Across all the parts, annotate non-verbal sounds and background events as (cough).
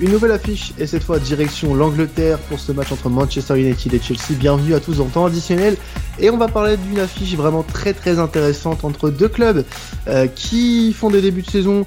Une nouvelle affiche et cette fois direction l'Angleterre pour ce match entre Manchester United et Chelsea. Bienvenue à tous dans temps additionnel et on va parler d'une affiche vraiment très très intéressante entre deux clubs euh, qui font des débuts de saison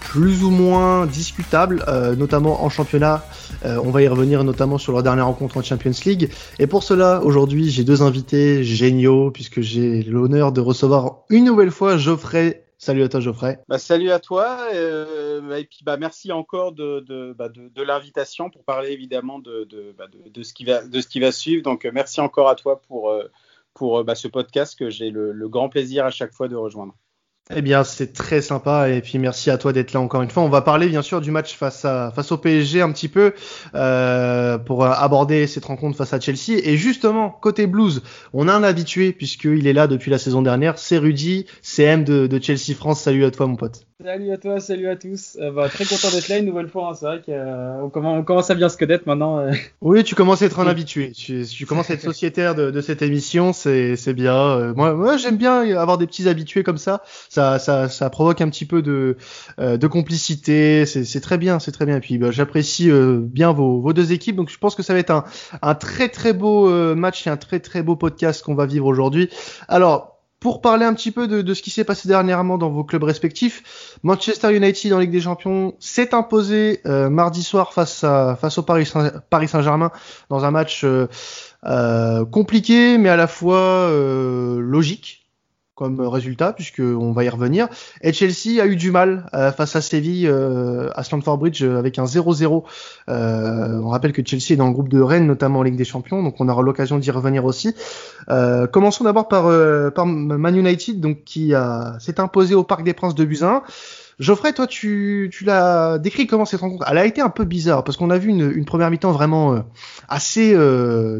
plus ou moins discutables, euh, notamment en championnat. Euh, on va y revenir notamment sur leur dernière rencontre en Champions League. Et pour cela, aujourd'hui, j'ai deux invités géniaux puisque j'ai l'honneur de recevoir une nouvelle fois Geoffrey Salut à toi Geoffrey. Bah, salut à toi euh, et puis bah, merci encore de, de, bah, l'invitation pour parler évidemment de, bah, de, ce qui va, de ce qui va suivre. Donc euh, merci encore à toi pour, euh, pour ce podcast que j'ai le, le, grand plaisir à chaque fois de rejoindre. Eh bien, c'est très sympa et puis merci à toi d'être là encore une fois. On va parler bien sûr du match face à face au PSG un petit peu euh, pour aborder cette rencontre face à Chelsea. Et justement, côté Blues, on a un habitué puisqu'il est là depuis la saison dernière. C'est Rudy, CM de, de Chelsea France. Salut à toi mon pote. Salut à toi, salut à tous. Euh, bah, très content d'être là une nouvelle fois. Hein. C'est vrai qu'on euh, on commence à bien se connaître maintenant. Euh. Oui, tu commences à être un habitué. Tu, tu commences à être sociétaire de, de cette émission. C'est, c'est bien. Euh, moi, moi j'aime bien avoir des petits habitués comme ça. Ça, ça, ça provoque un petit peu de, de complicité. C'est, c'est très bien, c'est très bien. Et puis, bah, j'apprécie bien vos, vos deux équipes. Donc, je pense que ça va être un, un très très beau match et un très très beau podcast qu'on va vivre aujourd'hui. Alors, pour parler un petit peu de, ce qui s'est passé dernièrement dans vos clubs respectifs, Manchester United en Ligue des Champions s'est imposé euh, mardi soir face, à, face au Paris, Saint, Paris Saint-Germain dans un match euh, euh, compliqué mais à la fois logique comme résultat, puisqu'on va y revenir. Et Chelsea a eu du mal euh, face à Séville euh, à Stamford Bridge euh, avec un 0-0. on rappelle que Chelsea est dans le groupe de Rennes, notamment en Ligue des Champions, donc on aura l'occasion d'y revenir aussi. commençons d'abord par, par Man United, donc qui s'est imposé au Parc des Princes de Buzyn. Geoffrey, toi, tu, l'as décrit comment cette rencontre? Elle a été un peu bizarre parce qu'on a vu une, première mi-temps vraiment assez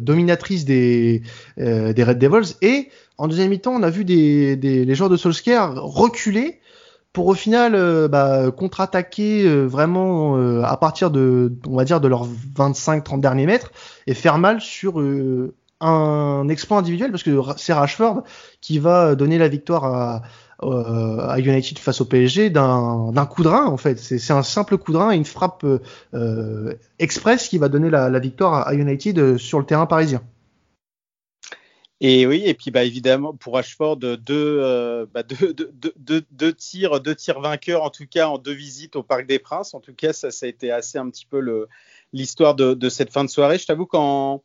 dominatrice des, des Red Devils et en deuxième mi-temps, on a vu les joueurs de Solskjaer reculer pour au final euh, bah, contre-attaquer euh, vraiment euh, à partir de, on va dire, de leurs 25-30 derniers mètres et faire mal sur un exploit individuel parce que c'est Rashford qui va donner la victoire à, à United face au PSG d'un coup de rein en fait. C'est un simple coup de rein et une frappe express qui va donner la, victoire à United sur le terrain parisien. Et oui, et puis bah, évidemment pour Ashford, deux, euh, bah, deux, deux, deux, tirs, deux tirs vainqueurs en tout cas en deux visites au Parc des Princes. En tout cas, ça, ça a été assez un petit peu l'histoire de, de, cette fin de soirée. Je t'avoue qu'en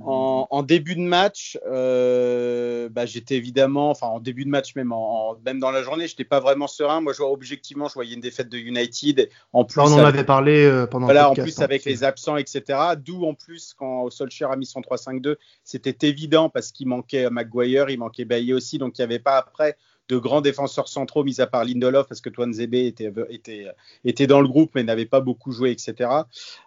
en, début de match, euh, bah, j'étais évidemment, enfin en début de match même, en, même dans la journée, j'étais pas vraiment serein. Moi, je vois objectivement, je voyais une défaite de United. En plus, on en avait parlé euh, pendant. Voilà, en plus hein, avec les absents, etc. D'où en plus quand Solskjaer a mis son 3-5-2, c'était évident parce qu'il manquait Maguire, il manquait Bailly aussi, donc il n'y avait pas après de grands défenseurs centraux, mis à part Lindelof, parce que Toine Zébé était, était, était dans le groupe, mais n'avait pas beaucoup joué, etc.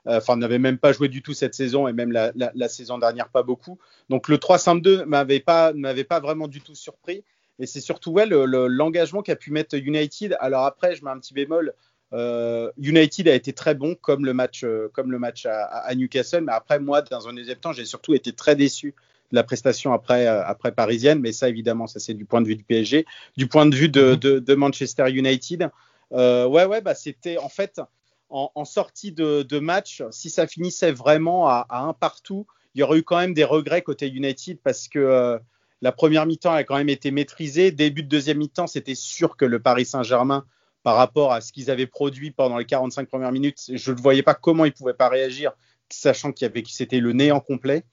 Euh, enfin, n'avait même pas joué du tout cette saison, et même la, la, saison dernière, pas beaucoup. Donc le 3-5-2 m'avait pas, m'avait pas vraiment du tout surpris. Et c'est surtout ouais, l'engagement le, qu'a pu mettre United. Alors après, je mets un petit bémol. Euh, United a été très bon comme le match, euh, comme le match à, à, Newcastle, mais après moi, dans un deuxième temps, j'ai surtout été très déçu la prestation après, euh, après parisienne, mais ça évidemment, ça c'est du point de vue du PSG. Du point de vue de, mhm. de, de Manchester United, euh, ouais, ouais, bah c'était en fait en, en sortie de, de, match, si ça finissait vraiment à, à, un partout, il y aurait eu quand même des regrets côté United parce que euh, la première mi-temps a quand même été maîtrisée. Début de deuxième mi-temps, c'était sûr que le Paris Saint-Germain, par rapport à ce qu'ils avaient produit pendant les 45 premières minutes, je ne voyais pas comment ils pouvaient pas réagir, sachant qu'il y avait c'était le néant complet.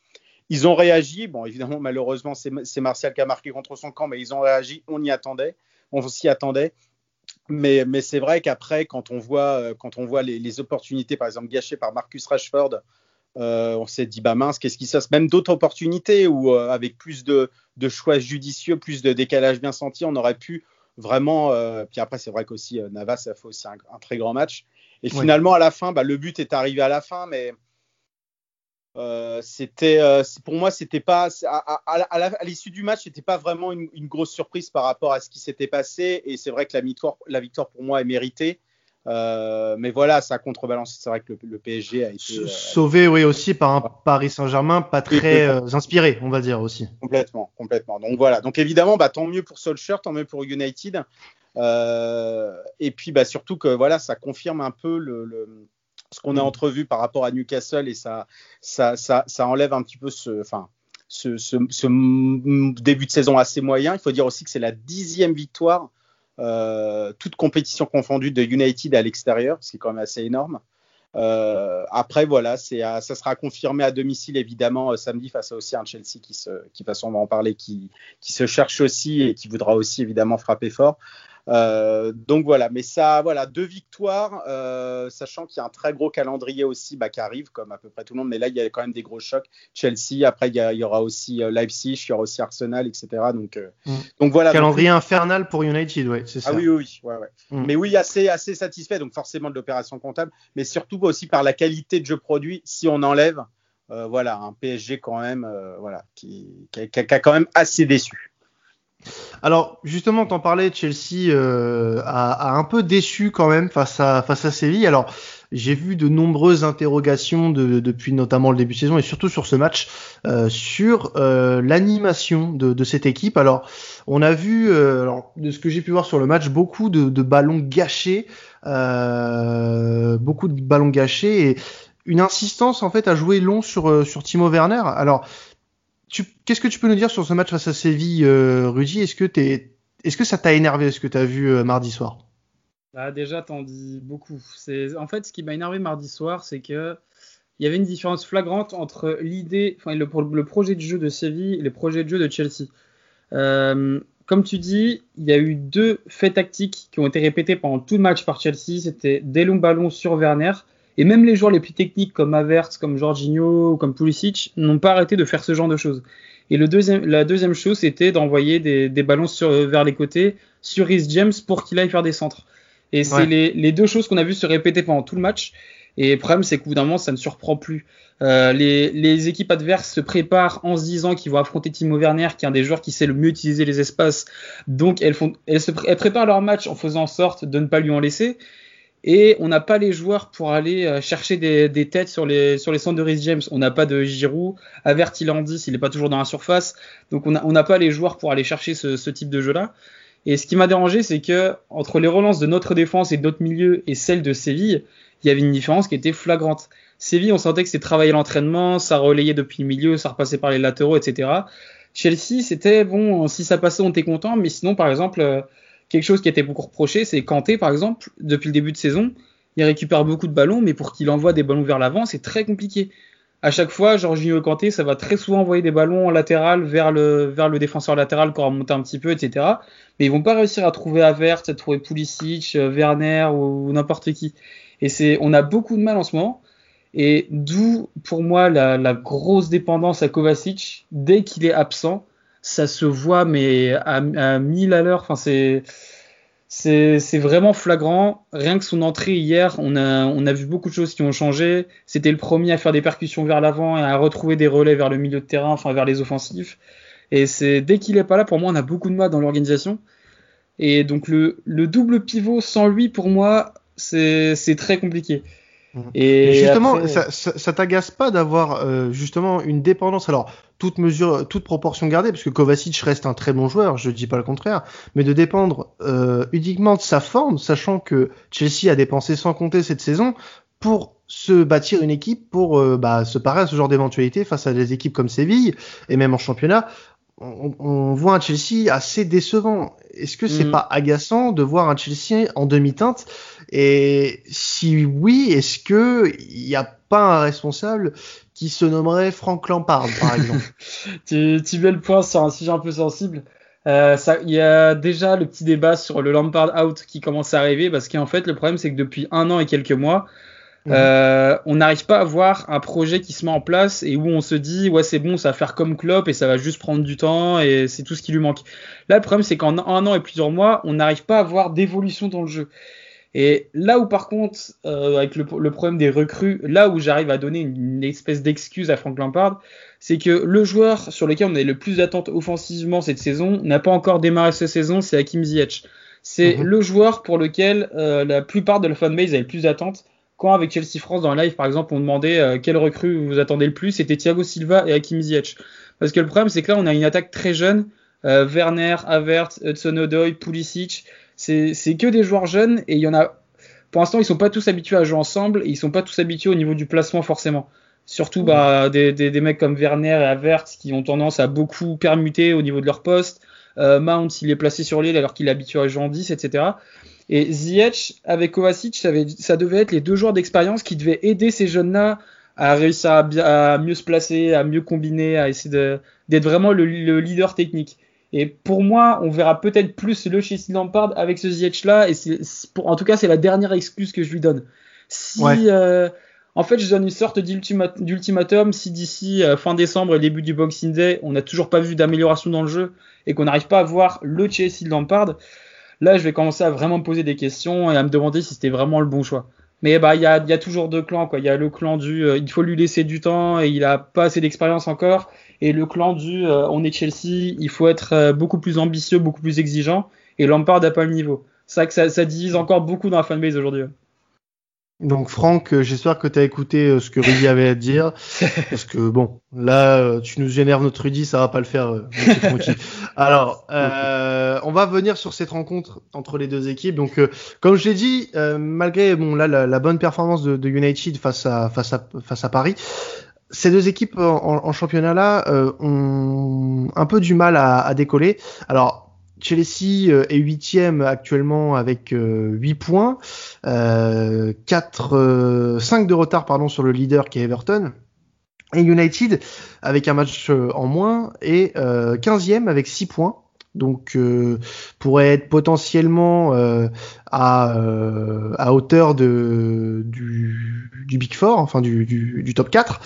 Ils ont réagi. Bon, évidemment, malheureusement, c'est Martial qui a marqué contre son camp, mais ils ont réagi. On y attendait. On s'y attendait. Mais, mais c'est vrai qu'après, quand on voit, euh, quand on voit les, les, opportunités, par exemple, gâchées par Marcus Rashford, euh, on s'est dit, bah mince, qu'est-ce qui se passe? Même d'autres opportunités où, euh, avec plus de, de, choix judicieux, plus de décalage bien senti, on aurait pu vraiment. Euh, puis après, c'est vrai qu'aussi, Navas a fait aussi un, un, très grand match. Et finalement, à la fin, bah, le but est arrivé à la fin, mais euh, c'était euh, pour moi c'était pas à, à, à l'issue du match c'était pas vraiment une, une, grosse surprise par rapport à ce qui s'était passé. Et c'est vrai que la victoire la victoire pour moi est méritée. Euh, mais voilà ça a contrebalancé. C'est vrai que le, le, PSG a été sauvé oui aussi par un Paris Saint-Germain pas très inspiré on va dire aussi. Complètement complètement. Donc voilà. Donc évidemment bah, tant mieux pour Solskjaer tant mieux pour United. Et puis bah, surtout que voilà ça confirme un peu le, le ce qu'on a entrevu par rapport à Newcastle et ça, ça, ça, ça enlève un petit peu ce, enfin, ce, ce, ce, début de saison assez moyen. Il faut dire aussi que c'est la dixième victoire, euh, toute compétition confondue de United à l'extérieur, ce qui est quand même assez énorme. Euh, après, voilà, c'est, ça sera confirmé à domicile évidemment euh, samedi face à aussi un Chelsea qui se, qui on va en parler, qui, qui se cherche aussi et qui voudra aussi évidemment frapper fort. Euh, donc voilà, mais ça, voilà, deux victoires, euh, sachant qu'il y a un très gros calendrier aussi bah, qui arrive, comme à peu près tout le monde, mais là, il y a quand même des gros chocs. Chelsea, après, il y, aura aussi euh, Leipzig, il y aura aussi Arsenal, etc. Donc, mm. donc voilà. Calendrier infernal pour United, ouais, c'est ça. Ah oui, oui, ouais, ouais. Mm. Mais oui, assez, assez satisfait, donc forcément de l'opération comptable, mais surtout aussi par la qualité de jeu produit, si on enlève. voilà, un PSG quand même, voilà, qui, qui, qui, a quand même assez déçu. Alors justement, t'en parlais, Chelsea euh, a, un peu déçu quand même face à face à Séville. Alors j'ai vu de nombreuses interrogations depuis notamment le début de saison et surtout sur ce match euh, sur euh, l'animation de, cette équipe. Alors on a vu, alors, de ce que j'ai pu voir sur le match, beaucoup de, de ballons gâchés, beaucoup de ballons gâchés et une insistance en fait à jouer long sur sur Timo Werner. Alors Qu'est-ce que tu peux nous dire sur ce match face à Séville, euh, Rudy? Est-ce que, est que ça t'a énervé ce que tu as vu euh, mardi soir? Bah, Déjà, t'en dis beaucoup. En fait, ce qui m'a énervé mardi soir, c'est que il y avait une différence flagrante entre l'idée, enfin, le, le, projet de jeu de Séville et le projet de jeu de Chelsea. Euh, comme tu dis, il y a eu deux faits tactiques qui ont été répétés pendant tout le match par Chelsea. C'était des longs ballons sur Werner et même les joueurs les plus techniques comme Havertz, comme Jorginho comme Pulisic n'ont pas arrêté de faire ce genre de choses. Et le deuxième, la deuxième chose, c'était d'envoyer des, des, ballons sur, vers les côtés sur Rhys James pour qu'il aille faire des centres. Et c'est les, les, deux choses qu'on a vu se répéter pendant tout le match. Et le problème, c'est qu'au bout d'un moment, ça ne surprend plus. Euh, les, les, équipes adverses se préparent en se disant qu'ils vont affronter Timo Werner, qui est un des joueurs qui sait le mieux utiliser les espaces. Donc, elles, font, elles, se, elles préparent leur match en faisant en sorte de ne pas lui en laisser et on n'a pas les joueurs pour aller euh, chercher des, têtes sur les, sur les centres de Rhys James. On n'a pas de Giroud, Avert il en dit, il n'est pas toujours dans la surface, donc on n'a pas les joueurs pour aller chercher ce, type de jeu-là. Et ce qui m'a dérangé, c'est que entre les relances de notre défense et d'autres milieux et celles de Séville, il y avait une différence qui était flagrante. Séville, on sentait que c'était travailler l'entraînement, ça relayait depuis le milieu, ça repassait par les latéraux, etc. Chelsea, c'était bon, si ça passait, on était content, mais sinon, par exemple, euh, quelque chose qui été beaucoup reproché, c'est Kanté, par exemple, depuis le début de saison, il récupère beaucoup de ballons, mais pour qu'il envoie des ballons vers l'avant, c'est très compliqué. À chaque fois, Jorginho Kanté, ça va très souvent envoyer des ballons en latéral vers le, vers le défenseur latéral qui aura monté un petit peu, etc. Mais ils vont pas réussir à trouver Avert, à trouver Pulisic, euh, Werner ou, n'importe qui. Et c'est, on a beaucoup de mal en ce moment. Et d'où, pour moi, la grosse dépendance à Kovacic. Dès qu'il est absent, ça se voit, mais à, à 1000 à l'heure. Enfin, c'est. C'est vraiment flagrant. Rien que son entrée hier, on a, on a vu beaucoup de choses qui ont changé. C'était le premier à faire des percussions vers l'avant et à retrouver des relais vers le milieu de terrain, enfin vers les offensifs. Et c'est dès qu'il est pas là, pour moi, on a beaucoup de mal dans l'organisation. Et donc le, le double pivot sans lui, pour moi, c'est très compliqué. Et, justement, ça, ça, t'agace pas d'avoir euh, justement une dépendance? Alors, toute mesure, toute proportion gardée, parce que Kovacic reste un très bon joueur, je dis pas le contraire, mais de dépendre euh, uniquement de sa forme, sachant que Chelsea a dépensé sans compter cette saison pour se bâtir une équipe pour euh, bah, se parer à ce genre d'éventualité face à des équipes comme Séville et même en championnat on, voit un Chelsea assez décevant. Est-ce que c'est mm. pas agaçant de voir un Chelsea en demi-teinte? Et si oui, est-ce que il n'y a pas un responsable qui se nommerait Frank Lampard, par exemple? (laughs) Tu, tu mets le point sur un sujet un peu sensible. Euh, il y a déjà le petit débat sur le Lampard out qui commence à arriver parce qu'en fait le problème c'est que depuis un an et quelques mois, Euh, on n'arrive pas à voir un projet qui se met en place et où on se dit ouais c'est bon ça va faire comme Klopp et ça va juste prendre du temps et c'est tout ce qui lui manque. Là le problème c'est qu'en un an et plusieurs mois on n'arrive pas à voir d'évolution dans le jeu. Et là où par contre euh, avec le, problème des recrues, là où j'arrive à donner une, espèce d'excuse à Frank Lampard, c'est que le joueur sur lequel on a le plus d'attente offensivement cette saison n'a pas encore démarré cette saison, c'est Hakim Ziyech. C'est mhm. le joueur pour lequel euh, la plupart de la fanbase a le plus d'attente quand avec Chelsea France dans le live, par exemple, on demandait euh, quelle recrue vous attendez le plus, c'était Thiago Silva et Hakim Ziyech. Parce que le problème, c'est que là, on a une attaque très jeune. Euh, Werner, Havertz, Hudson Odoi, Pulisic, c'est que des joueurs jeunes et il y en a pour l'instant, ils sont pas tous habitués à jouer ensemble et ils sont pas tous habitués au niveau du placement forcément. Surtout bah, des, des, des, mecs comme Werner et Havertz qui ont tendance à beaucoup permuter au niveau de leur poste. Euh, Mount, il est placé sur l'île alors qu'il est habitué à jouer en 10, etc. Et Ziyech avec Kovacic, ça, ça, devait être les deux joueurs d'expérience qui devaient aider ces jeunes-là à réussir à, à, mieux se placer, à mieux combiner, à essayer d'être vraiment le, le, leader technique. Et pour moi, on verra peut-être plus le Chelsea Lampard avec ce Ziyech là. Et pour, en tout cas, c'est la dernière excuse que je lui donne. Si, euh, en fait, je donne une sorte d'ultimatum. Si d'ici euh, fin décembre et début du Boxing Day, on n'a toujours pas vu d'amélioration dans le jeu et qu'on n'arrive pas à voir le Chelsea Lampard, là, je vais commencer à vraiment me poser des questions et à me demander si c'était vraiment le bon choix. Mais bah, il y a, y a, toujours deux clans, quoi. Il y a le clan du, euh, il faut lui laisser du temps et il a pas assez d'expérience encore et le clan du euh, on est Chelsea, il faut être euh, beaucoup plus ambitieux, beaucoup plus exigeant, et Lampard n'a pas le niveau. Ça, ça, divise encore beaucoup dans la fanbase aujourd'hui. Donc Franck, euh, j'espère que tu as écouté ce que Rudy avait à dire, (laughs) parce que bon, là, tu nous génères notre Rudy, ça va pas le faire. (laughs) Alors, euh, on va venir sur cette rencontre entre les deux équipes. Donc, euh, comme je l'ai dit, malgré bon là la, la bonne performance de, de, United face à face à face à Paris, ces deux équipes en, en championnat là euh, ont un peu du mal à, à décoller. Alors Chelsea euh, est huitième actuellement avec euh, 8 points, euh, 4, 5 de retard pardon sur le leader qui est Everton. Et United avec un match en moins est 15e avec 6 points donc euh, pourrait être potentiellement euh, à, euh, à hauteur de, du, du Big Four, enfin du, du, du top 4.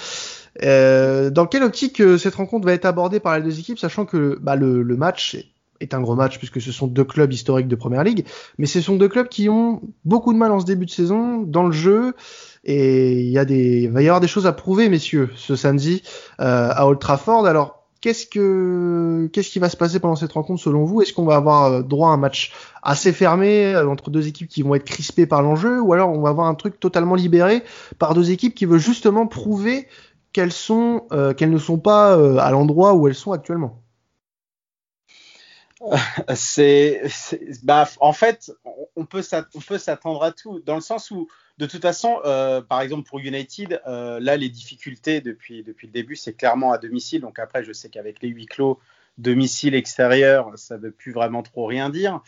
Euh, dans quelle optique euh, cette rencontre va être abordée par les deux équipes, sachant que bah, le, le match est un gros match puisque ce sont deux clubs historiques de Première Ligue, mais ce sont deux clubs qui ont beaucoup de mal en ce début de saison dans le jeu. Et il y a des, il va y avoir des choses à prouver, messieurs, ce samedi euh, à Old Trafford. Alors Qu'est-ce que qu'est-ce qui va se passer pendant cette rencontre selon vous? Est-ce qu'on va avoir euh, droit à un match assez fermé euh, entre deux équipes qui vont être crispées par l'enjeu, ou alors on va avoir un truc totalement libéré par deux équipes qui veulent justement prouver qu'elles sont euh, qu'elles ne sont pas euh, à l'endroit où elles sont actuellement? (laughs) c'est, bah, en fait, on peut s'attendre à tout, dans le sens où de toute façon, euh, par exemple pour United, euh, là les difficultés depuis, le début, c'est clairement à domicile. Donc après, je sais qu'avec les huis clos, domicile extérieur, ça ne veut plus vraiment trop rien dire.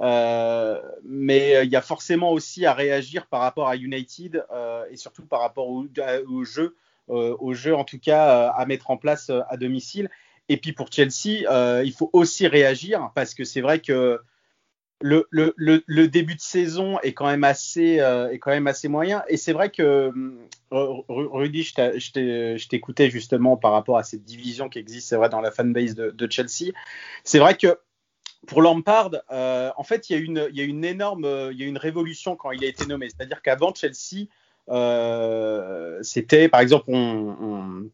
Euh, mais il y a forcément aussi à réagir par rapport à United et surtout par rapport au, jeu, au jeu en tout cas à mettre en place à domicile. Et puis pour Chelsea, il faut aussi réagir parce que c'est vrai que le, début de saison est quand même assez, euh, est quand même assez moyen. Et c'est vrai que, euh, Rudy, je t'écoutais justement par rapport à cette division qui existe, c'est vrai, dans la fanbase de, Chelsea. C'est vrai que pour Lampard, euh, en fait, il y, a une, une énorme, il y a une révolution quand il a été nommé. C'est-à-dire qu'avant Chelsea, euh, c'était, par exemple, on,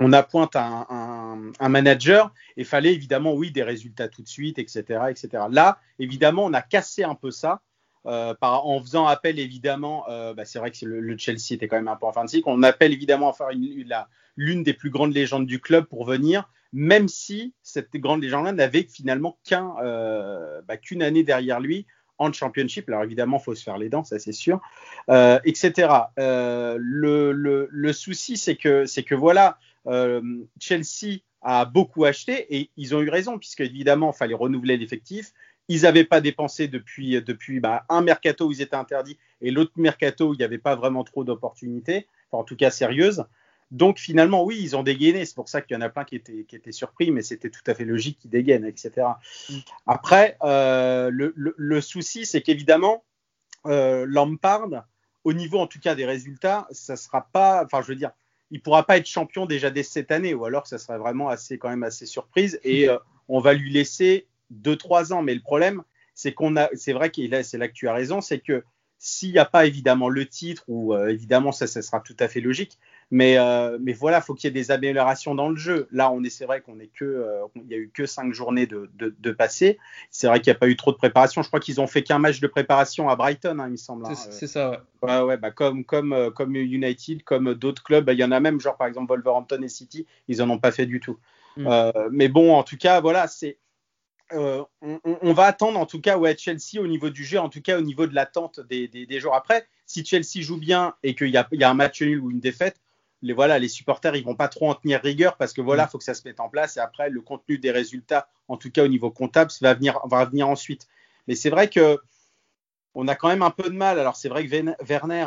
on appointe un, manager et fallait évidemment, oui, des résultats tout de suite, etc., etc. Là, évidemment, on a cassé un peu ça. Euh, en faisant appel évidemment, euh, bah, c'est vrai que le, Chelsea était quand même un peu en fin de cycle, on appelle évidemment à faire l'une des plus grandes légendes du club pour venir, même si cette grande légende-là n'avait finalement euh, bah, qu'une année derrière lui en championship. Alors évidemment, il faut se faire les dents, ça c'est sûr, etc. Le, le, souci, c'est que, c'est que voilà, Chelsea a beaucoup acheté et ils ont eu raison puisque évidemment, il fallait renouveler l'effectif. Ils n'avaient pas dépensé depuis, depuis bah, un mercato où ils étaient interdits et l'autre mercato où il n'y avait pas vraiment trop d'opportunités, enfin, en tout cas sérieuses. Donc finalement, oui, ils ont dégainé. C'est pour ça qu'il y en a plein qui étaient, qui étaient surpris, mais c'était tout à fait logique qu'ils dégainent, etc. Mm. Après, euh, le, le, le, souci, c'est qu'évidemment, euh, Lampard, au niveau en tout cas des résultats, ça sera pas, enfin, je veux dire, il pourra pas être champion déjà dès cette année, ou alors ça serait vraiment assez, quand même assez surprise, et euh, on va lui laisser deux, trois ans. Mais le problème, c'est qu'on a, c'est vrai que c'est là que tu as raison, c'est que s'il n'y a pas évidemment le titre, ou euh, évidemment ça, ça sera tout à fait logique, mais, euh, mais voilà, faut qu'il y ait des améliorations dans le jeu. Là, on est, c'est vrai qu'on est que, euh, il y a eu que cinq journées de, de, de passé. C'est vrai qu'il n'y a pas eu trop de préparation. Je crois qu'ils ont fait qu'un match de préparation à Brighton, hein, il me semble. Hein. C'est ça, ouais. Ouais, ouais, bah comme, comme, euh, comme United, comme d'autres clubs, bah, il y en a même, genre par exemple Wolverhampton et City, ils en ont pas fait du tout. Mm. Euh, mais bon, en tout cas, voilà, c'est euh, on, va attendre en tout cas ouais, Chelsea au niveau du jeu, en tout cas au niveau de l'attente des, des, jours après. Si Chelsea joue bien et qu'il y, y a, un match nul ou une défaite, les, voilà, les supporters ils vont pas trop en tenir rigueur parce que voilà, mm. faut que ça se mette en place et après le contenu des résultats, en tout cas au niveau comptable, va venir, va venir ensuite. Mais c'est vrai que on a quand même un peu de mal. Alors c'est vrai que Werner,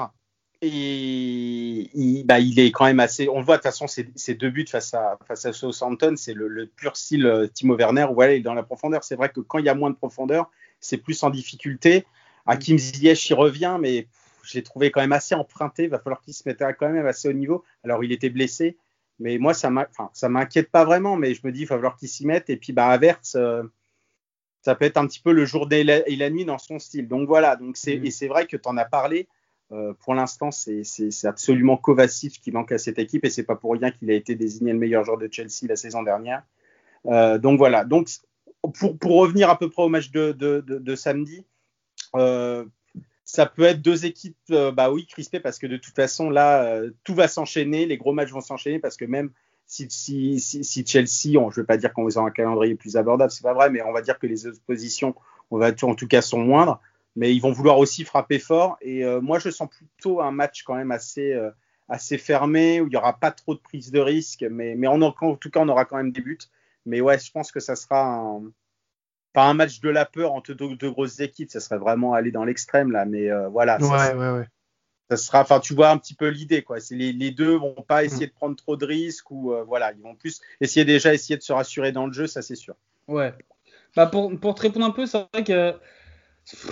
et il, bah, il, est quand même assez. On le voit de toute façon, ses, deux buts face à, face à Southampton, c'est le, pur style euh, Timo Werner où il est dans la profondeur. C'est vrai que quand il y a moins de profondeur, c'est plus en difficulté. Hakim Ziyech y revient, mais je l'ai trouvé quand même assez emprunté. Il va falloir qu'il se mette quand même assez haut niveau. Alors, il était blessé, mais moi, ça m'inquiète pas vraiment. Mais je me dis, il va falloir qu'il s'y mette. Et puis, bah, Avertz, euh, ça peut être un petit peu le jour et la, nuit dans son style. Donc voilà. Donc c'est, mm. Et c'est vrai que tu en as parlé. Euh, pour l'instant, c'est absolument Kovacic qui manque à cette équipe et c'est pas pour rien qu'il a été désigné le meilleur joueur de Chelsea la saison dernière. Euh, donc voilà. Donc pour, pour, revenir à peu près au match de, de, de, samedi, euh, ça peut être deux équipes, bah oui, crispées parce que de toute façon là, tout va s'enchaîner, les gros matchs vont s'enchaîner parce que même si, si, si, Chelsea, on, je ne vais pas dire qu'on a un calendrier plus abordable, c'est pas vrai, mais on va dire que les oppositions, on va en tout cas sont moindres mais ils vont vouloir aussi frapper fort. Et euh, moi, je sens plutôt un match quand même assez, euh, assez fermé, où il n'y aura pas trop de prise de risque, mais, mais en, en, tout cas, on aura quand même des buts. Mais ouais, je pense que ça sera un, pas un match de la peur entre deux, grosses équipes, ça serait vraiment aller dans l'extrême là, mais euh, voilà. Ça, ouais, ouais, ouais. Ça sera, enfin, tu vois un petit peu l'idée, quoi. C'est les, les, deux vont pas essayer de prendre trop de risques ou voilà, ils vont plus essayer déjà essayer de se rassurer dans le jeu, ça c'est sûr. Ouais. Bah pour, pour te répondre un peu, c'est vrai que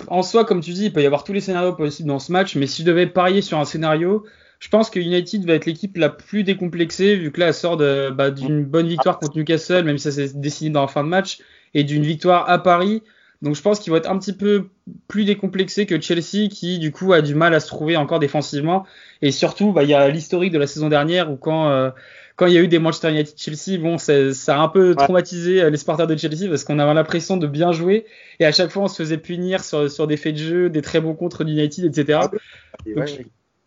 en soi, comme tu dis, il peut y avoir tous les scénarios possibles dans ce match, mais si je devais parier sur un scénario, je pense que United va être l'équipe la plus décomplexée, vu que là, elle sort bah, d'une bonne victoire contre Newcastle, même si ça s'est décidé dans la fin de match, et d'une victoire à Paris. Donc je pense qu'ils vont être un petit peu plus décomplexés que Chelsea, qui du coup a du mal à se trouver encore défensivement. Et surtout, bah, il y a l'historique de la saison dernière où quand euh, quand il y a eu des Manchester United Chelsea, bon, ça, a un peu traumatisé euh, les supporters de Chelsea parce qu'on avait l'impression de bien jouer et à chaque fois on se faisait punir sur, sur des faits de jeu, des très bons contre d'United, etc.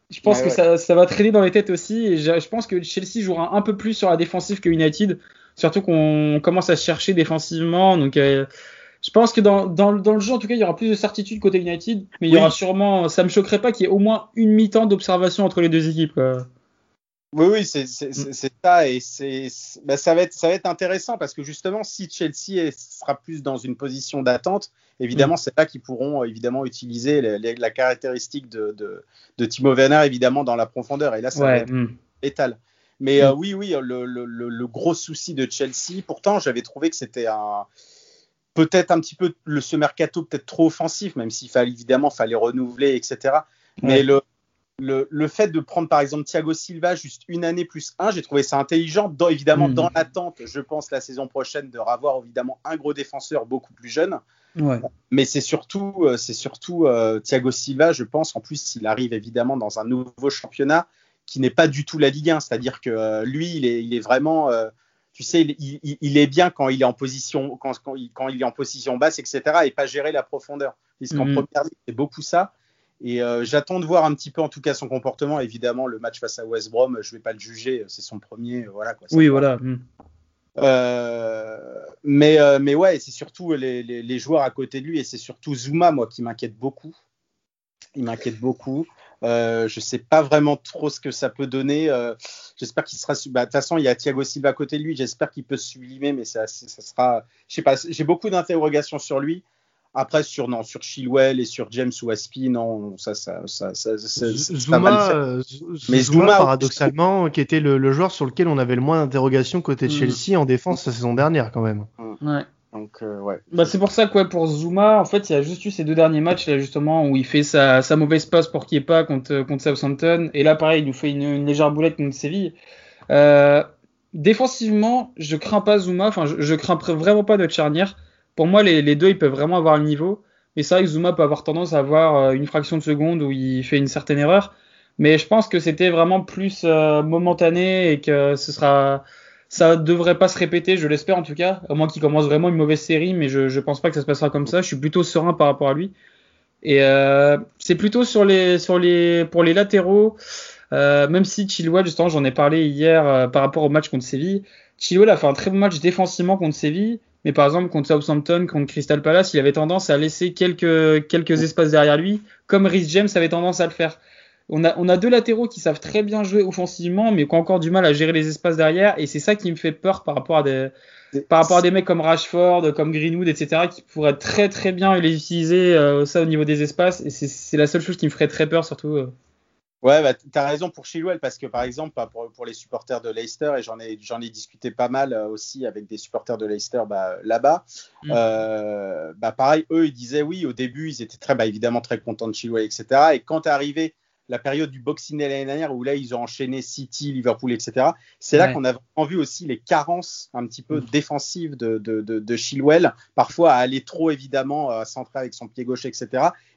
je, pense que ça, ça, va traîner dans les têtes aussi et je, pense que Chelsea jouera un peu plus sur la défensive que United, surtout qu'on commence à se chercher défensivement. Donc euh, je pense que dans, dans, dans, le jeu, en tout cas, il y aura plus de certitude côté United, mais il y aura sûrement, ça me choquerait pas qu'il y ait au moins une mi-temps d'observation entre les deux équipes. Oui, oui, c'est ça et bah, ça va être ça va être intéressant parce que justement, si Chelsea sera plus dans une position d'attente, évidemment, mm. c'est là qu'ils pourront évidemment utiliser la caractéristique de, de, de, Timo Werner évidemment dans la profondeur et là, ça va être mm. létal. Mais mm. euh, oui, oui, le, le, le, gros souci de Chelsea, pourtant, j'avais trouvé que c'était un peut-être un petit peu le ce mercato peut-être trop offensif, même s'il fallait évidemment fallait renouveler, etc. Mais le, le, fait de prendre par exemple Thiago Silva juste une année plus un, j'ai trouvé ça intelligent. Dans, évidemment, hmm. dans l'attente, je pense la saison prochaine de revoir évidemment un gros défenseur beaucoup plus jeune. Mais c'est surtout, euh, c'est surtout euh, Thiago Silva, je pense. En plus, il arrive évidemment dans un nouveau championnat qui n'est pas du tout la Ligue 1. C'est-à-dire que euh, lui, il est, il est vraiment, tu sais, il, il, est bien quand il est en position, quand, quand, il, quand, il, est en position basse, etc. Et pas gérer la profondeur. Puisqu'en hmm. première ligue, c'est beaucoup ça. Et euh, j'attends de voir un petit peu, en tout cas, son comportement. Évidemment, le match face à West Brom, je ne vais pas le juger, c'est son premier. Voilà, quoi, oui, voilà. Hmm. Euh, mais, euh, mais ouais, c'est surtout les, les, joueurs à côté de lui et c'est surtout Zuma, moi, qui m'inquiète beaucoup. Il m'inquiète beaucoup. je ne sais pas vraiment trop ce que ça peut donner. j'espère qu'il sera. Bah, de toute façon, il y a Thiago Silva à côté de lui. J'espère qu'il peut se sublimer, mais ça, ça sera. Je sais pas. J'ai beaucoup d'interrogations sur lui. Après, sur, non, sur Chilwell et sur James ou Aspi, non, ça, ça, ça, ça, Zuma, euh, mais Zuma, paradoxalement, qui était le, joueur sur lequel on avait le moins d'interrogations côté de mm. Chelsea en défense la saison dernière, quand même. Mm. Ouais. Donc, euh, ouais. Bah, c'est pour ça que, pour Zuma, en fait, il y a juste eu ces deux derniers matchs, là, justement, où il fait sa, sa mauvaise passe pour qu'il ait pas contre, contre Southampton. Et là, pareil, il nous fait une, légère boulette contre Séville. Euh, défensivement, je crains pas Zuma, enfin, je, je crains vraiment pas notre charnière pour moi, les, deux, ils peuvent vraiment avoir le niveau. Mais c'est vrai que Zuma peut avoir tendance à avoir euh, une fraction de seconde où il fait une certaine erreur. Mais je pense que c'était vraiment plus euh, momentané et que ce sera, ça devrait pas se répéter, je l'espère en tout cas, au moins qu'il commence vraiment une mauvaise série, mais je, je pense pas que ça se passera comme ça. Je suis plutôt serein par rapport à lui. Et euh, c'est plutôt sur les, pour les latéraux, même si Chilwell, justement, j'en ai parlé hier par rapport au match contre Séville. Chilwell a fait un très bon match défensivement contre Séville, Mais par exemple, contre Southampton, contre Crystal Palace, il avait tendance à laisser quelques, quelques espaces derrière lui, comme Rhys James avait tendance à le faire. On a, on a deux latéraux qui savent très bien jouer offensivement, mais qui ont encore du mal à gérer les espaces derrière. Et c'est ça qui me fait peur par rapport à des, par rapport à des mecs comme Rashford, comme Greenwood, etc., qui pourraient très très bien les utiliser euh, ça au niveau des espaces. Et c'est la seule chose qui me ferait très peur, surtout. Euh. Ouais, bah, tu as raison pour Chilwell, parce que par exemple, bah, pour, pour les supporters de Leicester, et j'en ai, j'en ai discuté pas mal euh, aussi avec des supporters de Leicester bah, là-bas, mm. euh, bah, pareil, eux, ils disaient oui, au début, ils étaient très, bah, évidemment très contents de Chilwell, etc. Et quand est arrivé la période du Boxing Day l'année dernière où là ils ont enchaîné City, Liverpool, etc. C'est là qu'on a vraiment vu aussi les carences un petit peu défensives de, de, de, Chilwell, parfois à aller trop évidemment à centrer avec son pied gauche, etc.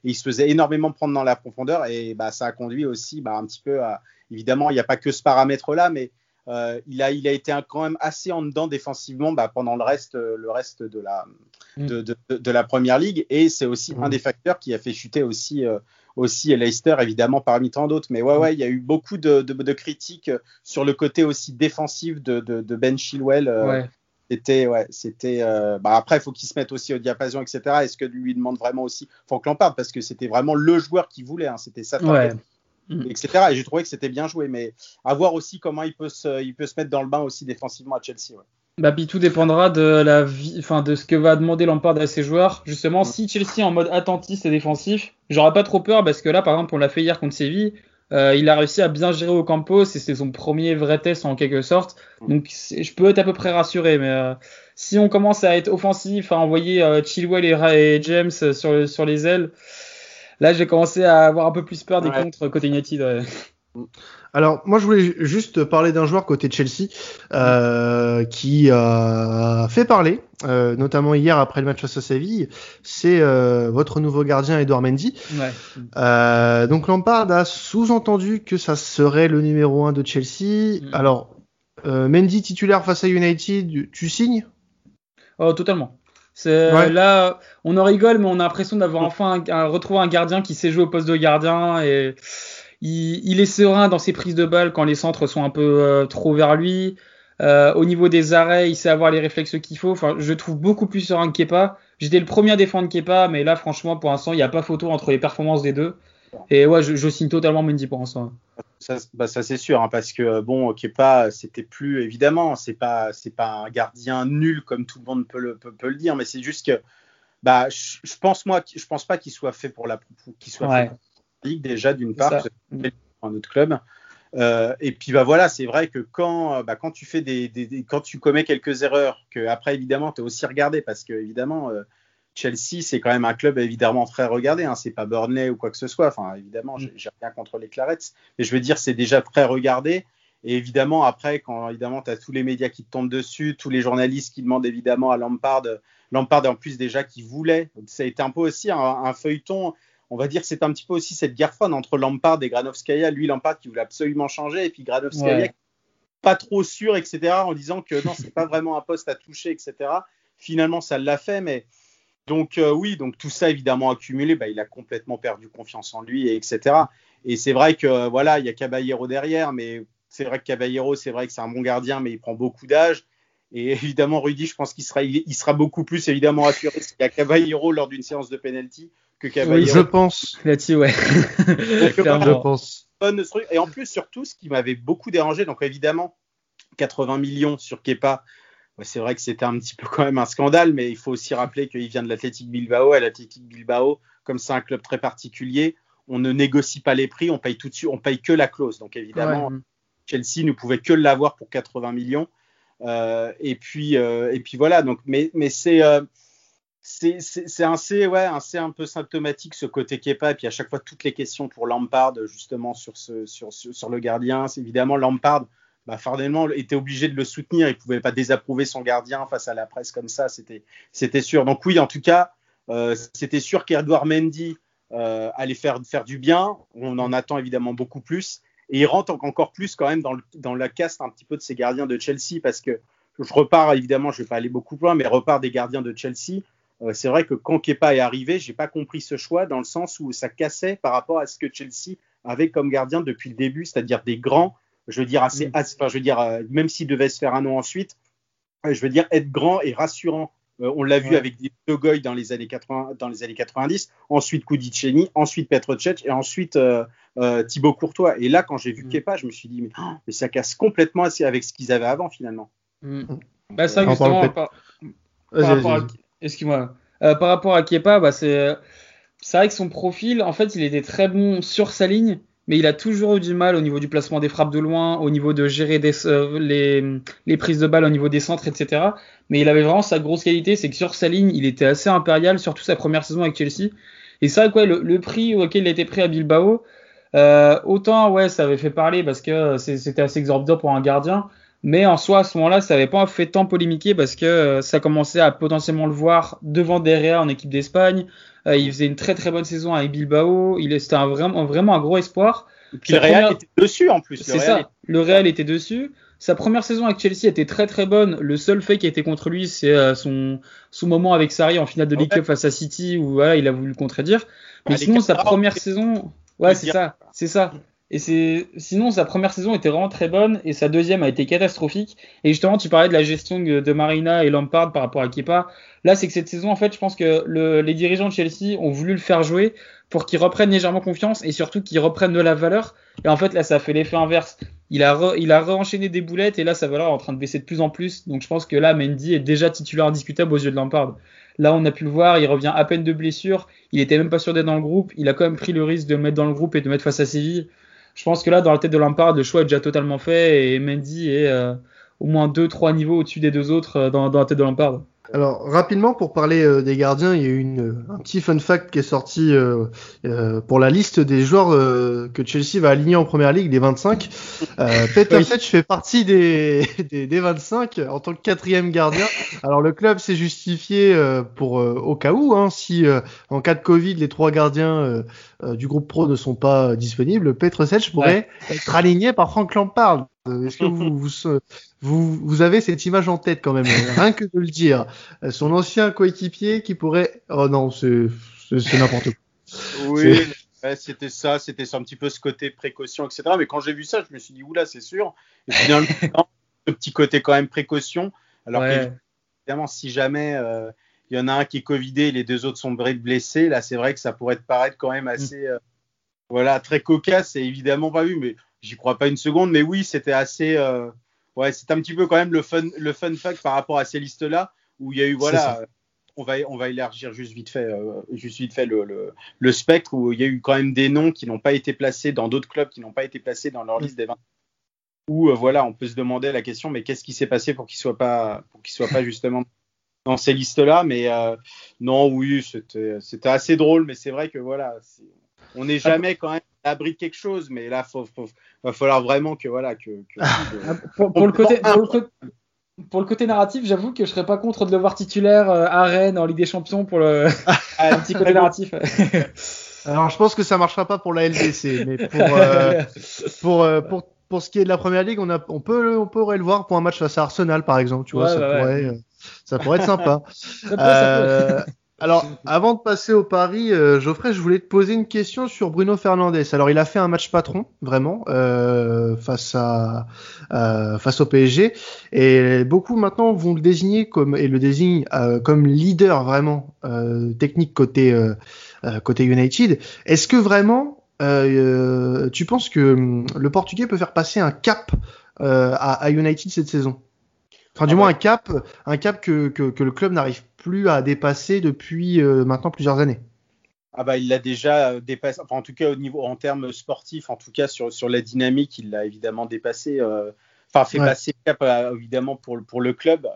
Et il se faisait énormément prendre dans la profondeur et bah, ça a conduit aussi bah, un petit peu à évidemment il n'y a pas que ce paramètre là, mais euh, il, a, il a été quand même assez en dedans défensivement bah, pendant le reste, le reste de, la, mm. de, de, de, la première ligue. Et c'est aussi mm. un des facteurs qui a fait chuter aussi euh, aussi Leicester évidemment parmi tant d'autres. Mais ouais, ouais, il y a eu beaucoup de, de, critiques sur le côté aussi défensif de, de Ben Chilwell. Euh, c'était, ouais, c'était. Euh, bah après, il faut qu'il se mette aussi au diapason, etc. Est-ce que lui demande vraiment aussi Faut que l'on parle parce que c'était vraiment le joueur qui voulait. Hein, c'était ça. Etc. Et j'ai trouvé que c'était bien joué, mais à voir aussi comment il peut se, il peut se mettre dans le bain aussi défensivement à Chelsea. Ouais. Bah, puis tout dépendra de la vie, enfin de ce que va demander Lampard à ses joueurs. Justement, si Chelsea en mode attentiste et défensif, j'aurais pas trop peur parce que là, par exemple, on l'a fait hier contre Séville, euh, il a réussi à bien gérer au Campos et c'est son premier vrai test en quelque sorte. Donc je peux être à peu près rassuré, mais euh, si on commence à être offensif, à envoyer euh, Chilwell et, James sur, sur les ailes, là j'ai commencé à avoir un peu plus peur des contres côté United. (laughs) Alors, moi, je voulais juste parler d'un joueur côté Chelsea euh, qui a fait parler, euh, notamment hier après le match face à Séville. C'est euh, votre nouveau gardien Edouard Mendy. Ouais. donc, Lampard a sous-entendu que ça serait le numéro 1 de Chelsea. Mm. Alors, Mendy titulaire face à United, tu signes? Oh, totalement. Là, on en rigole, mais on a l'impression d'avoir enfin retrouvé un gardien qui sait jouer au poste de gardien et il, est serein dans ses prises de balles quand les centres sont un peu euh, trop vers lui. Euh, au niveau des arrêts, il sait avoir les réflexes qu'il faut. Enfin, je trouve beaucoup plus serein que Kepa. J'étais le premier à défendre Kepa, mais là, franchement, pour l'instant, il n'y a pas photo entre les performances des deux. Et ouais, je, signe totalement Mendy pour l'instant. Ça, bah, ça c'est sûr, hein, parce que bon, Kepa, c'était plus évidemment, c'est pas, c'est pas un gardien nul comme tout le monde peut le, peut, le dire, mais c'est juste que, bah, je, pense moi, je pense pas qu'il soit fait pour la, qu'il soit fait pour ligue déjà d'une part, un autre club. Euh, et puis bah voilà, c'est vrai que quand, bah, quand tu fais des, des, quand tu commets quelques erreurs, que après évidemment tu es aussi regardé parce que évidemment euh, Chelsea c'est quand même un club évidemment très regardé, hein, c'est pas Burnley ou quoi que ce soit. Enfin évidemment mm. j'ai rien contre les Clarets, mais je veux dire c'est déjà très regardé. Et évidemment après quand évidemment tu as tous les médias qui te tombent dessus, tous les journalistes qui demandent évidemment à Lampard, Lampard en plus déjà qui voulait, ça a été un peu aussi un feuilleton on va dire que c'est un petit peu aussi cette guerre froide entre Lampard et Granovskaya. Lui, Lampard qui voulait absolument changer, et puis Granovskaya pas trop sûr, etc., en disant que non, c'est pas vraiment un poste à toucher, etc. Finalement, ça l'a fait, mais donc euh, oui, donc tout ça évidemment accumulé, bah, il a complètement perdu confiance en lui, etc. Et c'est vrai que voilà, il y a Caballero derrière, mais c'est vrai que Caballero, c'est vrai que c'est un bon gardien, mais il prend beaucoup d'âge. Et (laughs) évidemment, Rudy, je pense qu'il sera, il, sera beaucoup plus évidemment assuré s'il y a Caballero lors d'une séance de penalty que Oui, je pense. Là-dessus, ouais. (laughs) je pense. Et en plus, surtout, ce qui m'avait beaucoup dérangé, donc évidemment, 80 millions sur Kepa, c'est vrai que c'était un petit peu quand même un scandale, mais il faut aussi rappeler qu'il vient de l'Athletic Bilbao. Et l'Athletic Bilbao, comme c'est un club très particulier, on ne négocie pas les prix, on paye tout de suite, on paye que la clause. Donc évidemment, Chelsea ne pouvait que l'avoir pour 80 millions. Euh, et puis euh, et puis voilà. Donc mais mais c'est euh, c'est assez, ouais, assez un peu symptomatique ce côté Kepa. Et puis à chaque fois, toutes les questions pour Lampard, justement, sur, ce, sur, sur, le gardien. Évidemment, Lampard, bah, était obligé de le soutenir. Il ne pouvait pas désapprouver son gardien face à la presse comme ça. C'était sûr. Donc, oui, en tout cas, euh, c'était sûr qu'Edouard Mendy euh, allait faire, faire du bien. On en attend évidemment beaucoup plus. Et il rentre encore plus quand même dans, le, dans la caste un petit peu de ces gardiens de Chelsea parce que je repars, évidemment, je ne vais pas aller beaucoup plus loin, mais repars des gardiens de Chelsea euh, c'est vrai que quand Kepa est arrivé, j'ai pas compris ce choix dans le sens où ça cassait par rapport à ce que Chelsea avait comme gardien depuis le début, c'est-à-dire des grands, je veux dire assez, mm. enfin, je veux dire euh, même s'il devait se faire un nom ensuite, euh, je veux dire être grand et rassurant on l'a vu avec des Dogoy dans les années 80, dans les années 90, ensuite Kudiceni, ensuite Petrocec et ensuite Thibaut Courtois. Et là, quand j'ai vu mm. Kepa, je me suis dit mais, oh, mais ça casse complètement avec ce qu'ils avaient avant finalement. Mm. Bah, ça, justement, par, rapport à, excuse-moi, par rapport à Kepa, bah, c'est c'est vrai que son profil, en fait, il était très bon sur sa ligne, mais il a toujours eu du mal au niveau du placement des frappes de loin, au niveau de gérer euh, les, prises de balles au niveau des centres, etc. Mais il avait vraiment sa grosse qualité, c'est que sur sa ligne, il était assez impérial, surtout sa première saison avec Chelsea. Et c'est vrai quoi, le, prix auquel il a été pris à Bilbao, euh, autant ouais, ça avait fait parler parce que c'était assez exorbitant pour un gardien. Mais en soi, à ce moment-là, ça n'avait pas fait tant polémiquer parce que euh, ça commençait à potentiellement le voir devant Derrea en équipe d'Espagne. Euh, il faisait une très très bonne saison avec Bilbao. Il c'était un, vraiment, vraiment un gros espoir. Et le Real était dessus en plus. C'est ça. Le Real était dessus. Sa première saison avec Chelsea était très très bonne. Le seul fait qui a été contre lui, c'est euh, son, son moment avec Sarri en finale de League Cup face à City où voilà, il a voulu le contredire. Mais ah, sinon, sa première saison, ouais, c'est ça, c'est ça. Et c'est sinon sa première saison était vraiment très bonne et sa deuxième a été catastrophique. Et justement, tu parlais de la gestion de Marina et Lampard par rapport à Kepa. Là, c'est que cette saison, en fait, je pense que le, les dirigeants de Chelsea ont voulu le faire jouer pour qu'il reprenne légèrement confiance et surtout qu'il reprenne de la valeur. Et en fait, là, ça a fait l'effet inverse. Il a, re, il a re-enchaîné des boulettes et là, sa valeur est en train de baisser de plus en plus. Donc, je pense que là, Mendy est déjà titulaire indiscutable aux yeux de Lampard. Là, on a pu le voir, il revient à peine de blessure. Il était même pas sûr d'être dans le groupe. Il a quand même pris le risque de mettre dans le groupe et de mettre face à Séville je pense que là, dans la tête de Lampard, le choix est déjà totalement fait et Mendy est euh, au moins 2-3 niveaux au-dessus des deux autres euh, dans, la tête de Lampard. Alors rapidement pour parler euh, des gardiens, il y a eu une, un petit fun fact qui est sorti euh, euh pour la liste des joueurs euh, que Chelsea va aligner en première ligue, des 25. (laughs) Peter Sech fait partie des, (laughs) des, des, 25 en tant que quatrième gardien. Alors le club s'est justifié pour au cas où, hein, si en cas de Covid les trois gardiens du groupe pro ne sont pas disponibles, Peter Sech pourrait être aligné par Frank Lampard. Est-ce que vous, (laughs) vous, vous, vous, avez cette image en tête quand même, rien que de le dire. Son ancien coéquipier qui pourrait... Oh non, c'est n'importe quoi. (laughs) Oui, c'était ça, c'était un petit peu ce côté précaution, etc. Mais quand j'ai vu ça, je me suis dit, oula, c'est sûr. Et finalement, (laughs) ce petit côté quand même précaution. Alors évidemment, si jamais euh, il y en a un qui est covidé et les deux autres sont blessés, là, c'est vrai que ça pourrait te paraître quand même assez... Euh, voilà, très cocasse, c'est évidemment pas vu, mais j'y crois pas une seconde, mais oui, c'était assez. Euh, ouais, c'est un petit peu quand même le fun, le fun fact par rapport à ces listes-là, où il y a eu, voilà, on va, on va élargir juste vite fait, euh, juste vite fait le, le, le, spectre, où il y a eu quand même des noms qui n'ont pas été placés dans d'autres clubs, qui n'ont pas été placés dans leur liste des 20. Où, euh, voilà, on peut se demander la question, mais qu'est-ce qui s'est passé pour qu'il soit pas, pour pas (laughs) justement dans ces listes-là? Mais non, oui, c'était assez drôle, mais c'est vrai que voilà, on n'est jamais quand même abri de quelque chose, mais là, il va falloir vraiment que voilà que. Ah, pour, le côté, pour, le côté, narratif, j'avoue que je serais pas contre de le voir titulaire euh, à Rennes en Ligue des Champions pour le (laughs) un petit côté narratif. (laughs) Alors, je pense que ça marchera pas pour la LDC, mais pour euh, (laughs) pour, euh, pour pour ce qui est de la première ligue, on, a, on peut on pourrait le voir pour un match face à Arsenal par exemple, tu vois, ça, pourrait, ça pourrait être sympa. ça alors, avant de passer au pari, euh, Geoffrey, je voulais te poser une question sur Bruno Fernandez. Alors, il a fait un match patron, vraiment, euh, face à euh, face au PSG, et beaucoup maintenant vont le désigner comme et le désignent euh, comme leader vraiment euh, technique côté côté United. Est-ce que vraiment tu penses que hum, le Portugais peut faire passer un cap à, à United cette saison? Enfin, du ah moins un cap, un cap que, que, que le club n'arrive plus à dépasser depuis euh, maintenant plusieurs années. Ah bah il l'a déjà euh, dépassé, enfin, en tout cas au niveau en termes sportifs, en tout cas sur, sur la dynamique, il l'a évidemment dépassé. Euh, enfin fait passer cap évidemment pour, pour le club.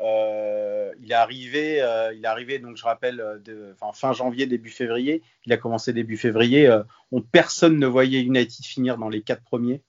il est arrivé, il est arrivé donc je rappelle de, fin janvier début février. Il a commencé début février. on personne ne voyait United finir dans les quatre premiers,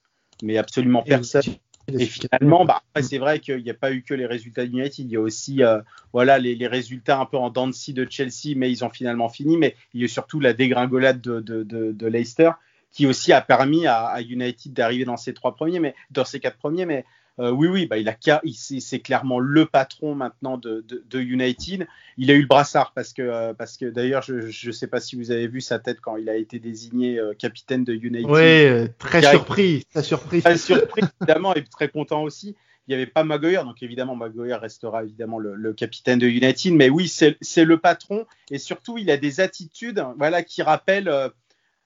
mais absolument personne. Et finalement, bah, c'est vrai qu'il n'y a pas eu que les résultats d'United, il y a aussi euh, voilà, les, les, résultats un peu en dents de Chelsea, mais ils ont finalement fini. Mais il y a surtout la dégringolade de, de, de, de Leicester qui aussi a permis à, à United d'arriver dans ces trois premiers, mais dans ces quatre premiers. Mais euh, oui, oui, bah, il a, c'est clairement le patron maintenant de, de, United. Il a eu le brassard parce que, euh, parce que d'ailleurs, je ne sais pas si vous avez vu sa tête quand il a été désigné euh, capitaine de United. Oui, très surpris, très surpris. Très surpris, évidemment, et très content aussi. il n'y avait pas Maguire, donc évidemment Maguire restera évidemment le, capitaine de United, mais oui, c'est le patron et surtout il a des attitudes voilà, qui rappellent,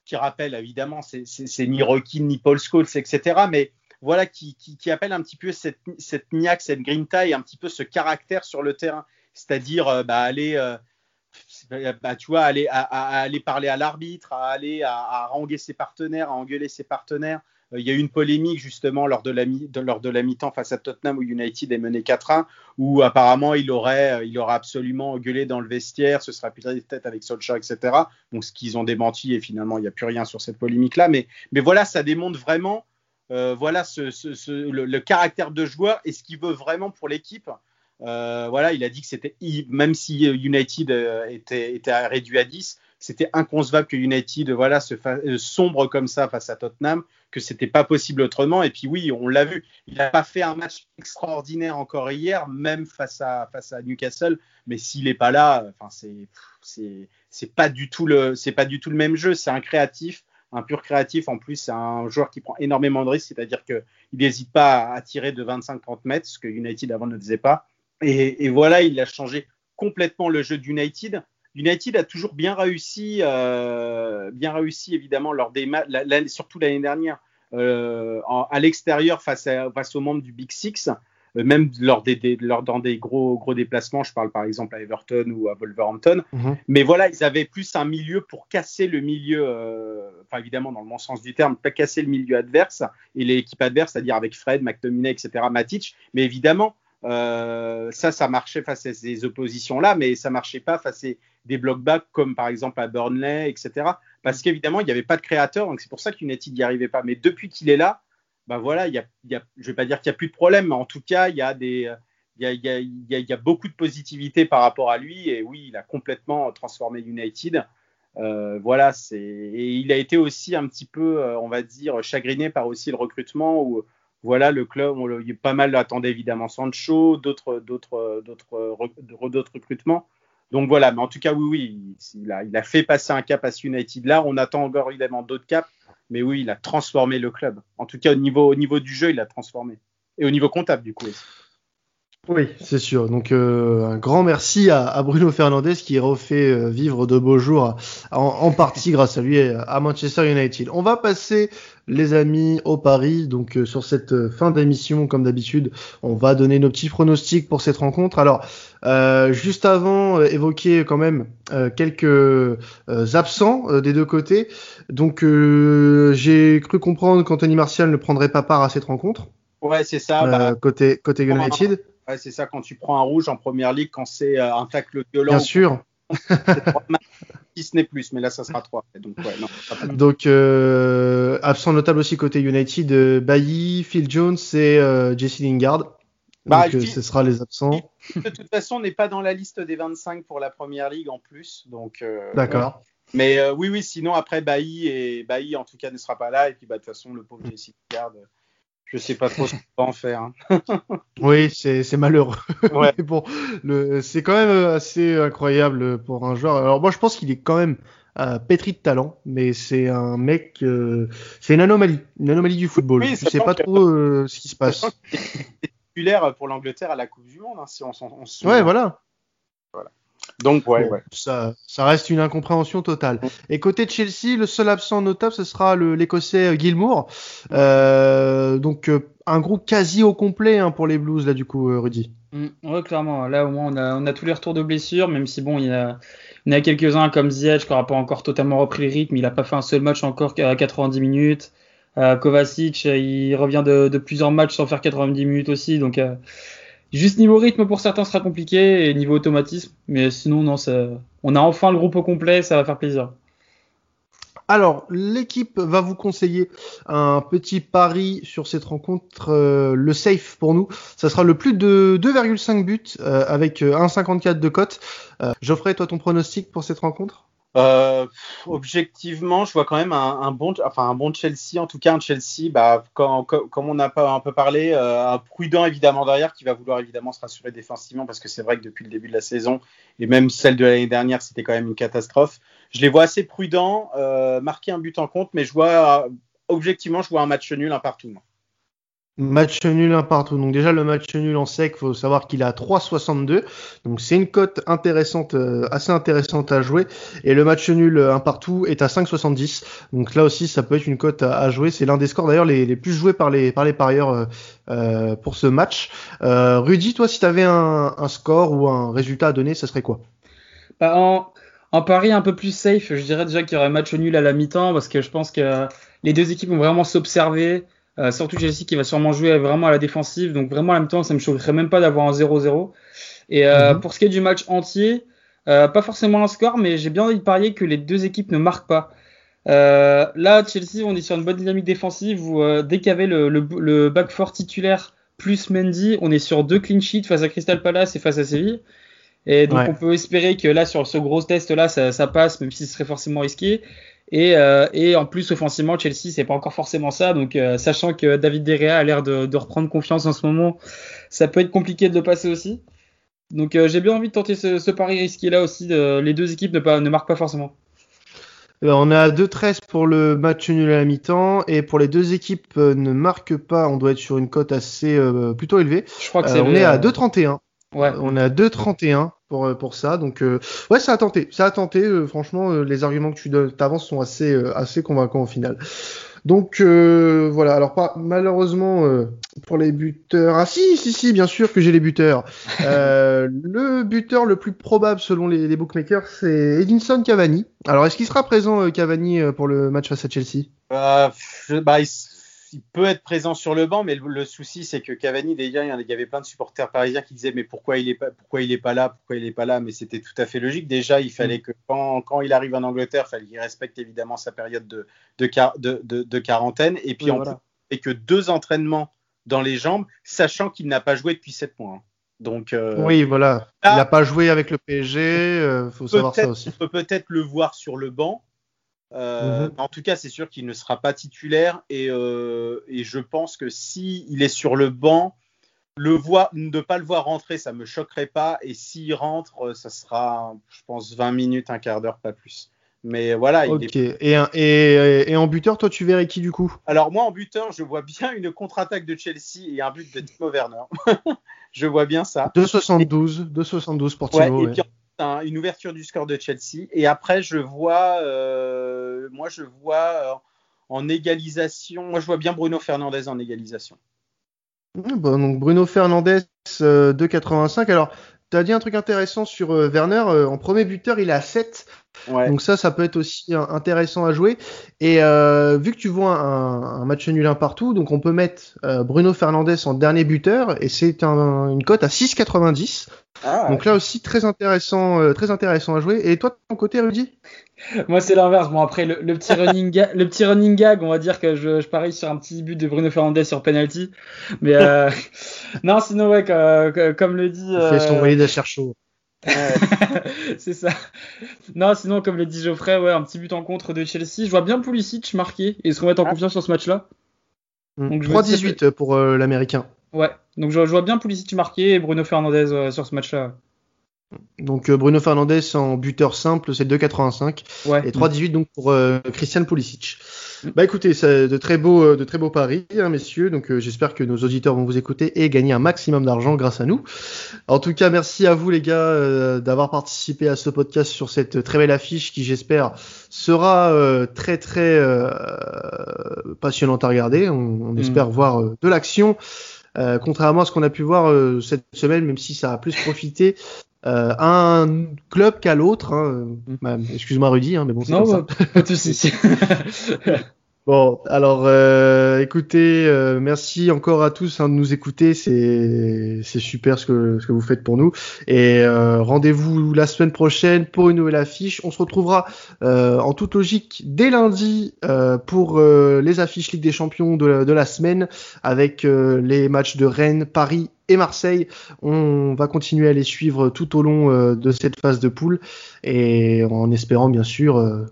qui rappellent évidemment, c'est ni Rocky ni Paul Scholes, etc. Mais voilà, qui, qui, appelle un petit peu cette, cette niaque, cette grinta et un petit peu ce caractère sur le terrain, c'est-à-dire euh, bah, aller. Euh, bah, tu vois, aller, aller parler à l'arbitre, à aller à, ranger ses partenaires, à engueuler ses partenaires, euh, il y a eu une polémique justement lors de la, mi-temps face à Tottenham où United est mené 4-1, où apparemment il aurait, euh, il aurait absolument gueulé dans le vestiaire, ce sera peut-être avec Solskjaer, etc. Donc ce qu'ils ont démenti et finalement il n'y a plus rien sur cette polémique-là. Mais, mais voilà, ça démontre vraiment euh, voilà le, caractère de joueur et ce qu'il veut vraiment pour l'équipe. voilà, il a dit que c'était même si United était, était réduit à 10, c'était inconcevable que United voilà se sombre comme ça face à Tottenham que c'était pas possible autrement. Et puis oui, on l'a vu, il n'a pas fait un match extraordinaire encore hier, même face à Newcastle. Mais s'il n'est pas là, enfin c'est pas c'est pas du tout le même jeu. C'est un créatif, un pur créatif. En plus, c'est un joueur qui prend énormément de risques, c'est-à-dire que il n'hésite pas à tirer de 25-30 mètres, ce que United avant ne faisait pas. Et, voilà, il a changé complètement le jeu d'United. United a toujours bien réussi, euh, bien réussi évidemment lors des surtout l'année dernière, euh, à l'extérieur face, face aux membres du Big Six, même lors, des, lors dans des gros, gros déplacements. Je parle par exemple à Everton ou à Wolverhampton. Mhm. Mais voilà, ils avaient plus un milieu pour casser le milieu, enfin évidemment dans le bon sens du terme, pas casser le milieu adverse et l'équipe adverse, c'est-à-dire avec Fred, McTominay, etc., Matic. Mais évidemment, ça, ça marchait face à ces oppositions-là, mais ça marchait pas face à des block back comme par exemple à Burnley, etc. Parce qu'évidemment, il n'y avait pas de créateur, donc c'est pour ça qu'United n'y arrivait pas. Mais depuis qu'il est là, bah voilà, il y a, je ne vais pas dire qu'il n'y a plus de problème, mais en tout cas, il y a des, il y a, il y a, beaucoup de positivité par rapport à lui. Et oui, il a complètement transformé United. Euh, voilà, et il a été aussi un petit peu, euh, on va dire, chagriné par aussi le recrutement où voilà le club, on, il pas mal attendait évidemment Sancho, d'autres d'autres recrutements. Donc voilà, mais en tout cas, oui, oui, il a, fait passer un cap à ce United-là. On attend encore évidemment d'autres caps, mais oui, il a transformé le club. En tout cas, au niveau, au niveau du jeu, il a transformé. Et au niveau comptable, du coup. Oui, c'est sûr. Donc euh, un grand merci à, Bruno Fernandez qui refait euh, vivre de beaux jours en, partie grâce à lui à Manchester United. On va passer les amis au Paris. Donc euh, sur cette fin d'émission, comme d'habitude, on va donner nos petits pronostics pour cette rencontre. Alors juste avant, évoquer quand même quelques absents des deux côtés. Donc j'ai cru comprendre qu'Anthony Martial ne prendrait pas part à cette rencontre. Ouais, c'est ça. Bah, côté côté United. Ouais, c'est ça, quand tu prends un rouge en première ligue, quand c'est euh, un tacle violent. Bien sûr. (laughs) si ce n'est plus, mais là, ça sera 3. Donc, ouais, non, Donc euh, absent notable aussi côté United, euh, Bailly, Phil Jones et euh, Jesse Lingard. Bah, donc ce sera les absents. De toute façon, on n'est pas dans la liste des 25 pour la première ligue en plus. Donc, D'accord. Mais oui, oui, sinon après Bailly et Bailly en tout cas ne sera pas là. Et puis bah, de toute façon, le pauvre Jesse Lingard je sais pas trop ce qu'on va en faire. Hein. (laughs) oui, c'est malheureux. Ouais. (laughs) bon, c'est quand même assez incroyable pour un joueur. Alors moi, je pense qu'il est quand même euh, pétri de talent, mais c'est un mec, euh, c'est une anomalie, une anomalie du football. Oui, je sais pas trop euh, ce qui se passe. C'est titulaire pour l'Angleterre à la Coupe du Monde, hein, si on, on, Ouais, voilà. Voilà. Donc, ouais, ouais. Ça, ça reste une incompréhension totale. Et côté de Chelsea, le seul absent notable, ce sera l'Écossais euh, Gilmour. Euh, donc, euh, un groupe quasi au complet hein, pour les Blues, là, du coup, Rudy. Mm, ouais, clairement. Là, au moins, on a, on a tous les retours de blessures, même si, bon, il y a, il y a quelques-uns comme Ziyech qui n'aura pas encore totalement repris le rythme. Il n'a pas fait un seul match encore à 90 minutes. Kovacic, il revient de, de, plusieurs matchs sans faire 90 minutes aussi. Donc, Juste niveau rythme pour certains sera compliqué et niveau automatisme, mais sinon non, ça... on a enfin le groupe au complet, ça va faire plaisir. Alors, l'équipe va vous conseiller un petit pari sur cette rencontre, euh, le safe pour nous. Ça sera le plus de 2,5 buts euh, avec 1,54 euh, de cote. Geoffrey, toi ton pronostic pour cette rencontre? Euh, objectivement, je vois quand même un, bon, enfin un bon Chelsea, en tout cas un Chelsea, bah, comme, on a un peu parlé, euh, un prudent évidemment derrière qui va vouloir évidemment se rassurer défensivement parce que c'est vrai que depuis le début de la saison et même celle de l'année dernière, c'était quand même une catastrophe. Je les vois assez prudents, euh, marquer un but en compte, mais je vois objectivement, je vois un match nul un partout. Match nul un partout. Donc déjà le match nul en sec, faut savoir qu'il est à 3,62. Donc c'est une cote intéressante, euh, assez intéressante à jouer. Et le match nul un partout est à 5,70. Donc là aussi ça peut être une cote à, jouer. C'est l'un des scores d'ailleurs les, plus joués par les par les parieurs euh, euh, pour ce match. Rudy, toi si tu avais un, score ou un résultat à donner, ça serait quoi? Bah, en, en pari un peu plus safe, je dirais déjà qu'il y aurait match nul à la mi-temps parce que je pense que les deux équipes vont vraiment s'observer. Euh, surtout Chelsea qui va sûrement jouer vraiment à la défensive. Donc vraiment en même temps, ça me choquerait même pas d'avoir un 0-0. Et euh, mhm. pour ce qui est du match entier, euh, pas forcément un score, mais j'ai bien envie de parier que les deux équipes ne marquent pas. là, Chelsea, on est sur une bonne dynamique défensive où dès qu'il y avait le, le, back four titulaire plus Mendy, on est sur deux clean sheets face à Crystal Palace et face à Séville. Et donc on peut espérer que là, sur ce gros test là, ça, ça passe, même si ce serait forcément risqué. Et, euh, et, en plus, offensivement, Chelsea, c'est pas encore forcément ça. Donc, euh, sachant que David De Gea a l'air de, de, reprendre confiance en ce moment, ça peut être compliqué de le passer aussi. Donc, euh, j'ai bien envie de tenter ce, ce pari risqué là aussi. Les deux équipes ne, pas, ne marquent pas forcément. On a 2-13 pour le match nul à la mi-temps et pour les deux équipes ne marquent pas, on doit être sur une cote assez plutôt élevée. Je crois que c'est on est à 2-31. Ouais. On est à 2-31 pour, euh, pour ça. Donc, euh, ouais, ça a tenté. Ça a tenté. Euh, franchement, les arguments que tu avances sont assez, assez convaincants au final. Donc, voilà. Alors, pas malheureusement pour les buteurs. Ah, si, si, si, bien sûr que j'ai les buteurs. (laughs) le buteur le plus probable selon les, les bookmakers, c'est Edinson Cavani. Alors, est-ce qu'il sera présent, Cavani, pour le match face à Chelsea? Je, bah, il peut être présent sur le banc, mais le, souci, c'est que Cavani, déjà, il y avait plein de supporters parisiens qui disaient Mais pourquoi il n'est pas, pourquoi il est pas là Pourquoi il n'est pas là? Mais c'était tout à fait logique. Déjà, il fallait mm. que quand, il arrive en Angleterre, il fallait qu'il respecte évidemment sa période de, de, quarantaine. Et puis, on et que deux entraînements dans les jambes, sachant qu'il n'a pas joué depuis sept mois. Hein. Donc, euh, oui, voilà. il n'a pas joué avec le PSG, il euh, faut savoir ça aussi. On peut peut-être le voir sur le banc, euh, mhm. En tout cas, c'est sûr qu'il ne sera pas titulaire et, euh, et je pense que si il est sur le banc, le voir, ne pas le voir rentrer, ça me choquerait pas. Et s'il rentre, euh, ça sera, je pense, 20 minutes, un quart d'heure, pas plus. Mais voilà. Ok. Et, et, et, en buteur, toi, tu verrais qui du coup? Alors moi, en buteur, je vois bien une contre-attaque de Chelsea et un but de Timo Werner. (laughs) je vois bien ça. 2,72, 2,72 pour Timo. Ouais, une ouverture du score de Chelsea. Et après, je vois, euh, moi, je vois euh, en égalisation. Moi, je vois bien Bruno Fernandez en égalisation. donc Bruno Fernandez, 2,85. Euh, Alors, tu as dit un truc intéressant sur Werner. en premier buteur, il est à 7. Donc ça, ça peut être aussi intéressant à jouer. Et vu que tu vois un, match nul un partout, donc on peut mettre Bruno Fernandez en dernier buteur et c'est une cote à 6,90. Ah, Donc là aussi très intéressant, euh, très intéressant à jouer. Et toi de ton côté, Rudy? Moi c'est l'inverse. Bon après le, petit running gag, le petit running gag, on va dire que je, je parie sur un petit but de Bruno Fernandez sur penalty. Mais euh, (laughs) non, sinon ouais, comme, le dit. Euh... Fait son à chaud. (laughs) c'est ça. Non, sinon, comme le dit Geoffrey, ouais, un petit but en contre de Chelsea. Je vois bien Pulisic marquer et se remettre en ah. confiance sur ce match-là. 3-18 pour euh, l'américain. Ouais, donc je, vois bien Pulisic marquer et Bruno Fernandez euh, sur ce match-là. Donc euh, Bruno Fernandez en buteur simple, c'est 2,85 ouais. et 3,18 donc pour euh, Christian Pulisic. Mm. Bah écoutez, c'est de très beaux, de très beaux paris, hein, messieurs. Donc j'espère que nos auditeurs vont vous écouter et gagner un maximum d'argent grâce à nous. En tout cas, merci à vous les gars d'avoir participé à ce podcast sur cette très belle affiche qui, j'espère, sera très très passionnante à regarder. On, mm. espère voir de l'action. Euh, contrairement à ce qu'on a pu voir euh, cette semaine, même si ça a plus profité euh, un club qu'à l'autre. Hein. Bah, excuse-moi Rudy, hein, mais bon, c'est Non, bah, pas de soucis. (laughs) Bon, alors euh, écoutez, euh, merci encore à tous hein, de nous écouter, c'est super ce que ce que vous faites pour nous et euh, rendez-vous la semaine prochaine pour une nouvelle affiche. On se retrouvera en toute logique dès lundi pour les affiches Ligue des Champions de la, de la semaine avec les matchs de Rennes, Paris et Marseille. On va continuer à les suivre tout au long de cette phase de poule et en espérant bien sûr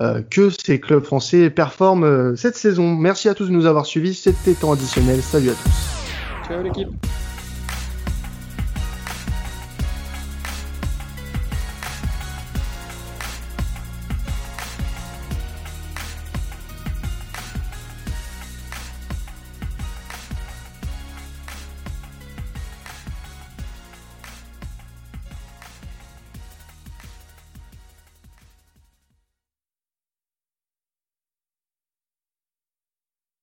euh, que ces clubs français performent euh, cette saison. Merci à tous de nous avoir suivis. C'était temps additionnel. Salut à tous. Ciao l'équipe.